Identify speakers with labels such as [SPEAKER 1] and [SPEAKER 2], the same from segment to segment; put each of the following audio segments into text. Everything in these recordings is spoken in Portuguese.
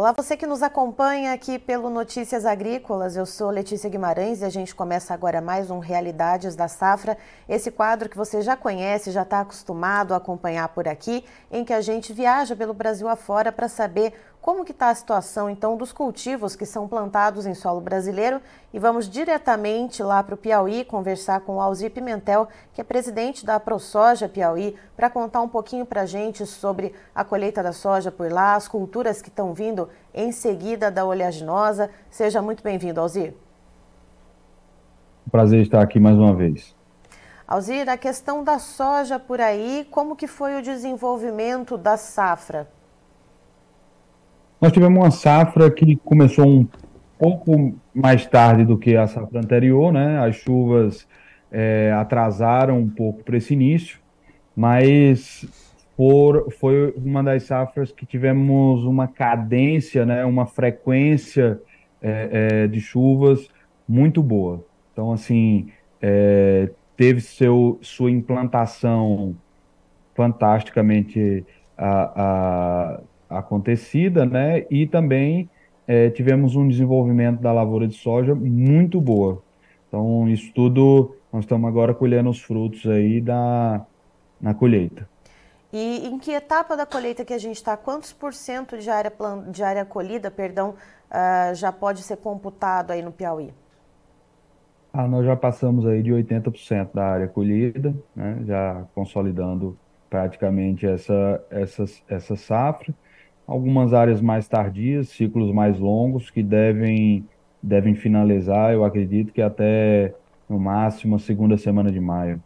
[SPEAKER 1] Olá, você que nos acompanha aqui pelo Notícias Agrícolas. Eu sou Letícia Guimarães e a gente começa agora mais um Realidades da Safra. Esse quadro que você já conhece, já está acostumado a acompanhar por aqui, em que a gente viaja pelo Brasil afora para saber como que está a situação, então, dos cultivos que são plantados em solo brasileiro? E vamos diretamente lá para o Piauí conversar com o Alzir Pimentel, que é presidente da ProSoja Piauí, para contar um pouquinho para a gente sobre a colheita da soja por lá, as culturas que estão vindo em seguida da oleaginosa. Seja muito bem-vindo, Alzir.
[SPEAKER 2] Prazer estar aqui mais uma vez.
[SPEAKER 1] Alzir, a questão da soja por aí, como que foi o desenvolvimento da safra?
[SPEAKER 2] Nós tivemos uma safra que começou um pouco mais tarde do que a safra anterior, né? As chuvas é, atrasaram um pouco para esse início, mas foi uma das safras que tivemos uma cadência, né? Uma frequência é, é, de chuvas muito boa. Então, assim, é, teve seu, sua implantação fantasticamente a, a acontecida, né? E também é, tivemos um desenvolvimento da lavoura de soja muito boa. Então, isso tudo, nós estamos agora colhendo os frutos aí da, na colheita.
[SPEAKER 1] E em que etapa da colheita que a gente está? Quantos por cento de área, de área colhida, perdão, uh, já pode ser computado aí no Piauí?
[SPEAKER 2] Ah, nós já passamos aí de 80% da área colhida, né, já consolidando praticamente essa, essa, essa safra algumas áreas mais tardias, ciclos mais longos, que devem, devem finalizar, eu acredito que até no máximo a segunda semana de maio.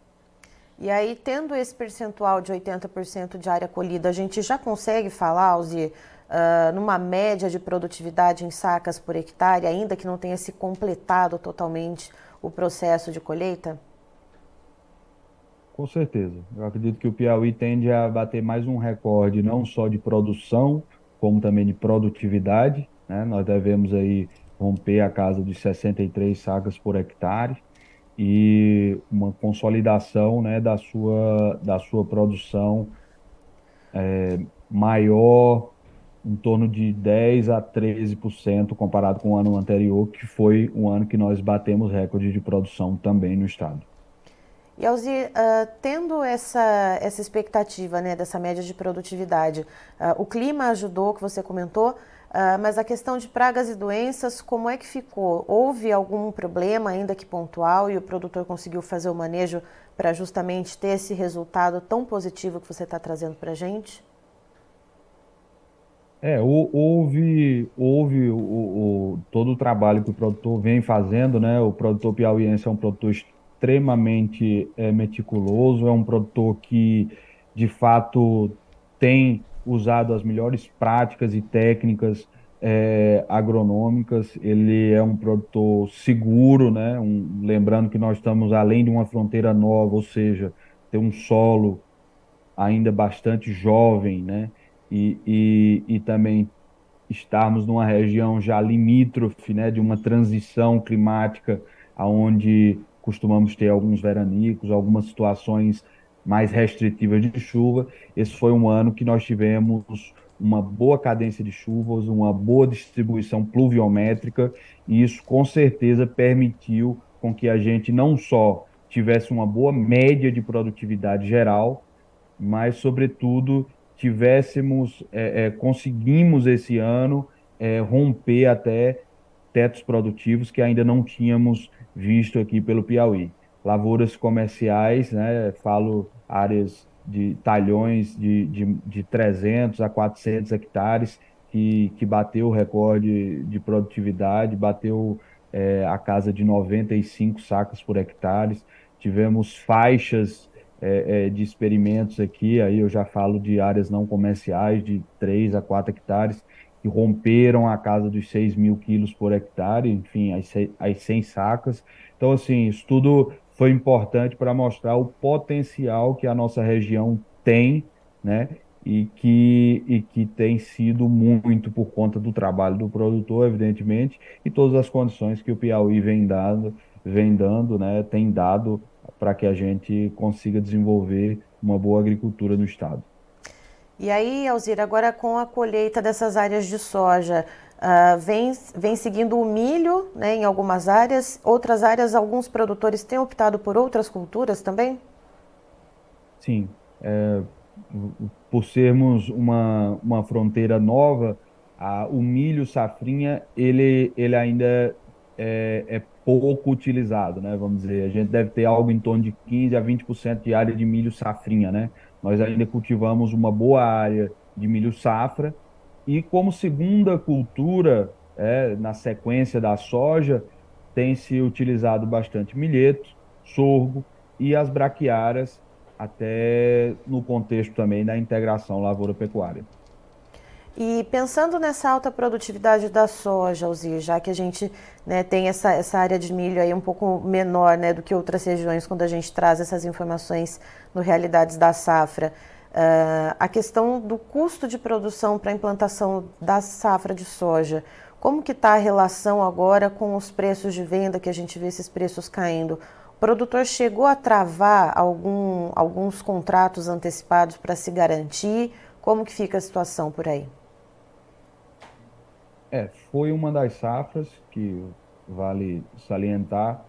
[SPEAKER 1] E aí, tendo esse percentual de 80% de área colhida, a gente já consegue falar, Alzi, uh, numa média de produtividade em sacas por hectare, ainda que não tenha se completado totalmente o processo de colheita?
[SPEAKER 2] Com certeza. Eu acredito que o Piauí tende a bater mais um recorde, não só de produção, como também de produtividade. Né? Nós devemos aí romper a casa dos 63 sacas por hectare e uma consolidação né, da, sua, da sua produção é, maior, em torno de 10 a 13% comparado com o ano anterior, que foi um ano que nós batemos recorde de produção também no estado.
[SPEAKER 1] E Alzir, uh, tendo essa, essa expectativa né, dessa média de produtividade, uh, o clima ajudou, que você comentou, uh, mas a questão de pragas e doenças, como é que ficou? Houve algum problema, ainda que pontual, e o produtor conseguiu fazer o manejo para justamente ter esse resultado tão positivo que você está trazendo para a gente?
[SPEAKER 2] É, houve, houve o, o, todo o trabalho que o produtor vem fazendo, né? O produtor piauiense é um produtor extremamente é, meticuloso, é um produtor que, de fato, tem usado as melhores práticas e técnicas é, agronômicas. Ele é um produtor seguro, né? Um, lembrando que nós estamos além de uma fronteira nova, ou seja, tem um solo ainda bastante jovem, né? E, e, e também estarmos numa região já limítrofe, né? De uma transição climática aonde costumamos ter alguns veranicos, algumas situações mais restritivas de chuva. Esse foi um ano que nós tivemos uma boa cadência de chuvas, uma boa distribuição pluviométrica, e isso com certeza permitiu com que a gente não só tivesse uma boa média de produtividade geral, mas, sobretudo, tivéssemos, é, é, conseguimos esse ano é, romper até tetos produtivos que ainda não tínhamos visto aqui pelo Piauí. Lavouras comerciais, né, falo áreas de talhões de, de, de 300 a 400 hectares, que, que bateu o recorde de produtividade, bateu é, a casa de 95 sacas por hectare. Tivemos faixas é, é, de experimentos aqui, aí eu já falo de áreas não comerciais, de 3 a 4 hectares, que romperam a casa dos 6 mil quilos por hectare, enfim, as, as 100 sacas. Então, assim, isso tudo foi importante para mostrar o potencial que a nossa região tem, né? E que, e que tem sido muito por conta do trabalho do produtor, evidentemente, e todas as condições que o Piauí vem dando, vem dando, né? Tem dado para que a gente consiga desenvolver uma boa agricultura no estado.
[SPEAKER 1] E aí, Alzira, agora com a colheita dessas áreas de soja, uh, vem, vem seguindo o milho né, em algumas áreas, outras áreas, alguns produtores têm optado por outras culturas também?
[SPEAKER 2] Sim. É, por sermos uma, uma fronteira nova, a, o milho safrinha, ele, ele ainda é, é, pouco utilizado, né? Vamos dizer, a gente deve ter algo em torno de 15 a 20% de área de milho safrinha, né? Nós ainda cultivamos uma boa área de milho safra e como segunda cultura, é, na sequência da soja, tem se utilizado bastante milheto, sorgo e as braquiárias, até no contexto também da integração lavoura-pecuária.
[SPEAKER 1] E pensando nessa alta produtividade da soja, Alzir, já que a gente né, tem essa, essa área de milho aí um pouco menor né, do que outras regiões quando a gente traz essas informações no Realidades da Safra, uh, a questão do custo de produção para a implantação da safra de soja, como que está a relação agora com os preços de venda, que a gente vê esses preços caindo? O produtor chegou a travar algum, alguns contratos antecipados para se garantir? Como que fica a situação por aí?
[SPEAKER 2] É, foi uma das safras que vale salientar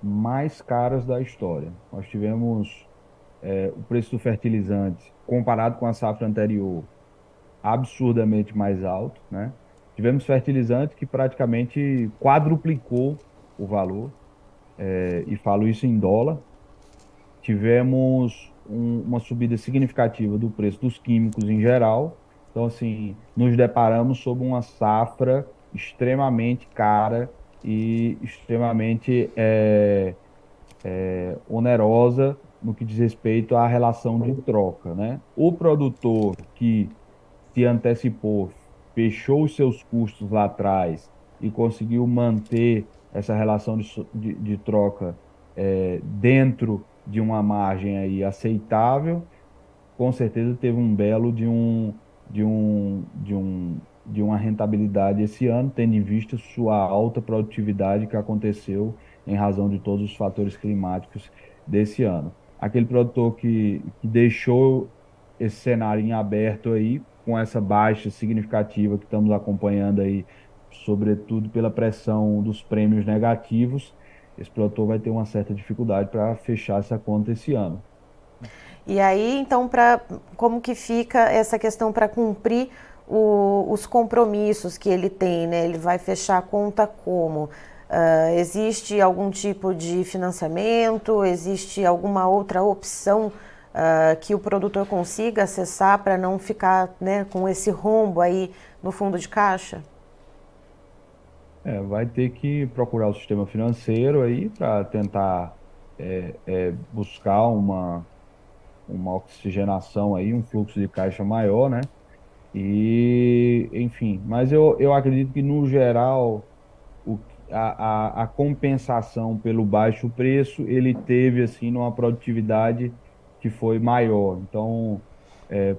[SPEAKER 2] mais caras da história. Nós tivemos é, o preço do fertilizante comparado com a safra anterior absurdamente mais alto, né? Tivemos fertilizante que praticamente quadruplicou o valor, é, e falo isso em dólar. Tivemos um, uma subida significativa do preço dos químicos em geral, então, assim, nos deparamos sob uma safra extremamente cara e extremamente é, é, onerosa no que diz respeito à relação de troca, né? O produtor que se antecipou, fechou os seus custos lá atrás e conseguiu manter essa relação de, de, de troca é, dentro de uma margem aí aceitável, com certeza teve um belo de um de, um, de, um, de uma rentabilidade esse ano, tendo em vista sua alta produtividade que aconteceu em razão de todos os fatores climáticos desse ano. Aquele produtor que, que deixou esse cenário em aberto aí, com essa baixa significativa que estamos acompanhando aí, sobretudo pela pressão dos prêmios negativos, esse produtor vai ter uma certa dificuldade para fechar essa conta esse ano.
[SPEAKER 1] E aí, então, pra, como que fica essa questão para cumprir o, os compromissos que ele tem, né? Ele vai fechar a conta como? Uh, existe algum tipo de financiamento? Existe alguma outra opção uh, que o produtor consiga acessar para não ficar né, com esse rombo aí no fundo de caixa?
[SPEAKER 2] É, vai ter que procurar o sistema financeiro aí para tentar é, é, buscar uma, uma oxigenação aí, um fluxo de caixa maior, né? E, enfim, mas eu, eu acredito que no geral o, a, a, a compensação pelo baixo preço ele teve assim numa produtividade que foi maior. Então, é,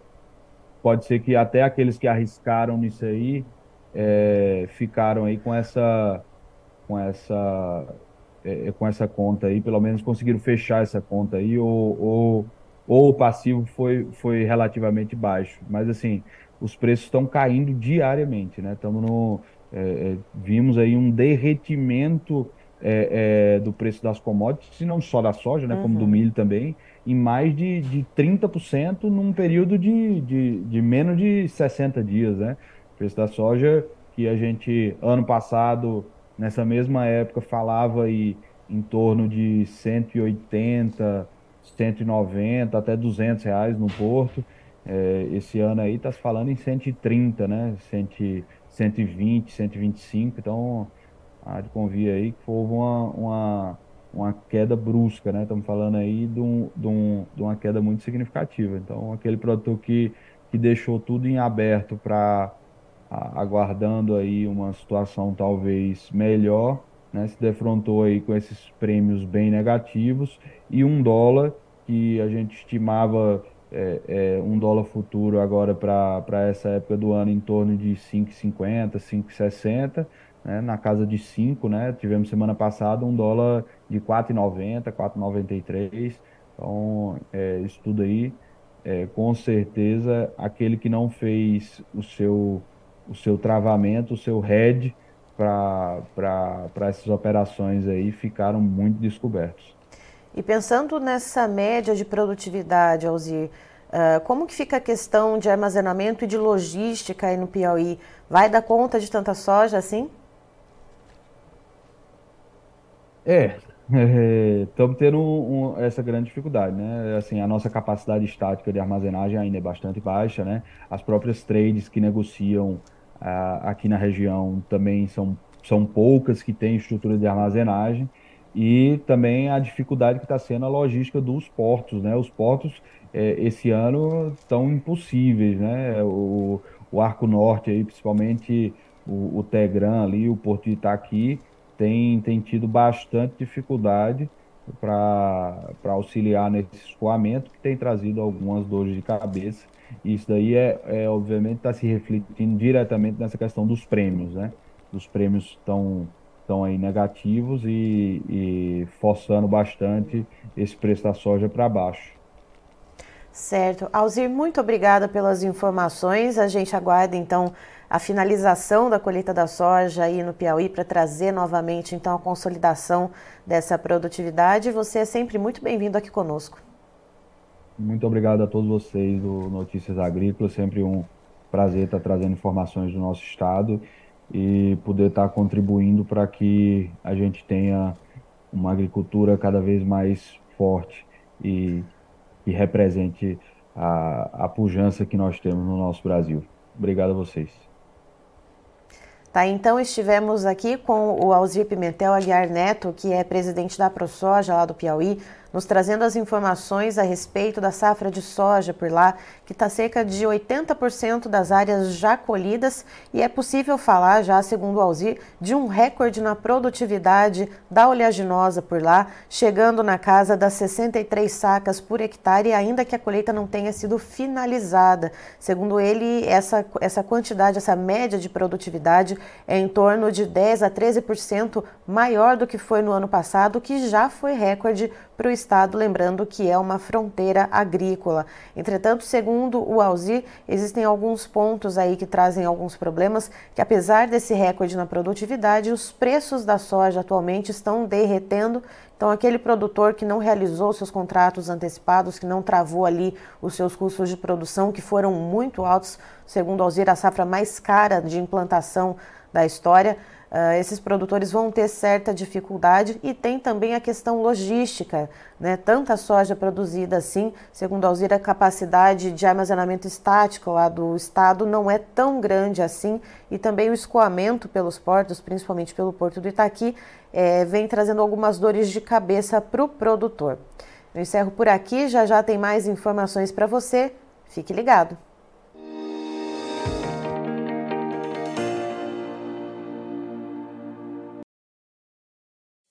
[SPEAKER 2] pode ser que até aqueles que arriscaram nisso aí é, ficaram aí com essa com essa é, com essa conta aí, pelo menos conseguiram fechar essa conta aí ou, ou ou o passivo foi, foi relativamente baixo. Mas assim, os preços estão caindo diariamente, né? Estamos no. É, é, vimos aí um derretimento é, é, do preço das commodities, e não só da soja, né? Uhum. Como do uhum. milho também, em mais de, de 30% num período de, de, de menos de 60 dias, né? O preço da soja, que a gente, ano passado, nessa mesma época, falava aí em torno de 180 190 até 200 reais no Porto. É, esse ano aí está se falando em 130, né? 100, 120, 125. Então, há de convir aí que houve uma, uma, uma queda brusca, né? Estamos falando aí de, um, de, um, de uma queda muito significativa. Então, aquele produtor que, que deixou tudo em aberto para aguardando aí uma situação talvez melhor, né, se defrontou aí com esses prêmios bem negativos e um dólar que a gente estimava é, é, um dólar futuro agora para essa época do ano em torno de 5,50, 5,60, né, na casa de 5, né? Tivemos semana passada um dólar de 4,90, 4,93. Então, é, isso tudo aí é, com certeza aquele que não fez o seu, o seu travamento, o seu head para essas operações aí ficaram muito descobertos.
[SPEAKER 1] E pensando nessa média de produtividade, Alzir, uh, como que fica a questão de armazenamento e de logística aí no Piauí? Vai dar conta de tanta soja assim?
[SPEAKER 2] É, estamos tendo um, um, essa grande dificuldade, né? Assim, a nossa capacidade estática de armazenagem ainda é bastante baixa, né? As próprias trades que negociam aqui na região também são, são poucas que têm estrutura de armazenagem e também a dificuldade que está sendo a logística dos portos, né? Os portos é, esse ano estão impossíveis, né? O, o Arco Norte aí, principalmente o, o Tegran ali, o Porto de Itaqui, tem, tem tido bastante dificuldade para auxiliar nesse escoamento, que tem trazido algumas dores de cabeça. Isso daí é, é obviamente, está se refletindo diretamente nessa questão dos prêmios, né? Os prêmios estão estão aí negativos e, e forçando bastante esse preço da soja para baixo.
[SPEAKER 1] Certo. Alzir, muito obrigada pelas informações. A gente aguarda então a finalização da colheita da soja aí no Piauí para trazer novamente então a consolidação dessa produtividade. Você é sempre muito bem-vindo aqui conosco.
[SPEAKER 2] Muito obrigado a todos vocês do Notícias Agrícolas, sempre um prazer estar trazendo informações do nosso estado e poder estar contribuindo para que a gente tenha uma agricultura cada vez mais forte e que represente a, a pujança que nós temos no nosso Brasil. Obrigado a vocês.
[SPEAKER 1] Tá, então estivemos aqui com o Alzir Pimentel Aguiar Neto, que é presidente da ProSoja lá do Piauí, nos trazendo as informações a respeito da safra de soja por lá, que está cerca de 80% das áreas já colhidas e é possível falar, já segundo o Alzir, de um recorde na produtividade da oleaginosa por lá, chegando na casa das 63 sacas por hectare, ainda que a colheita não tenha sido finalizada. Segundo ele, essa, essa quantidade, essa média de produtividade é em torno de 10 a 13% maior do que foi no ano passado, que já foi recorde para o estado, lembrando que é uma fronteira agrícola. Entretanto, segundo o Alzir, existem alguns pontos aí que trazem alguns problemas, que apesar desse recorde na produtividade, os preços da soja atualmente estão derretendo. Então, aquele produtor que não realizou seus contratos antecipados, que não travou ali os seus custos de produção, que foram muito altos, segundo Alzir, a safra mais cara de implantação da história, Uh, esses produtores vão ter certa dificuldade e tem também a questão logística, né? Tanta soja produzida assim, segundo a Alzira, a capacidade de armazenamento estático lá do estado não é tão grande assim e também o escoamento pelos portos, principalmente pelo porto do Itaqui, é, vem trazendo algumas dores de cabeça para o produtor. Eu encerro por aqui, já já tem mais informações para você. Fique ligado.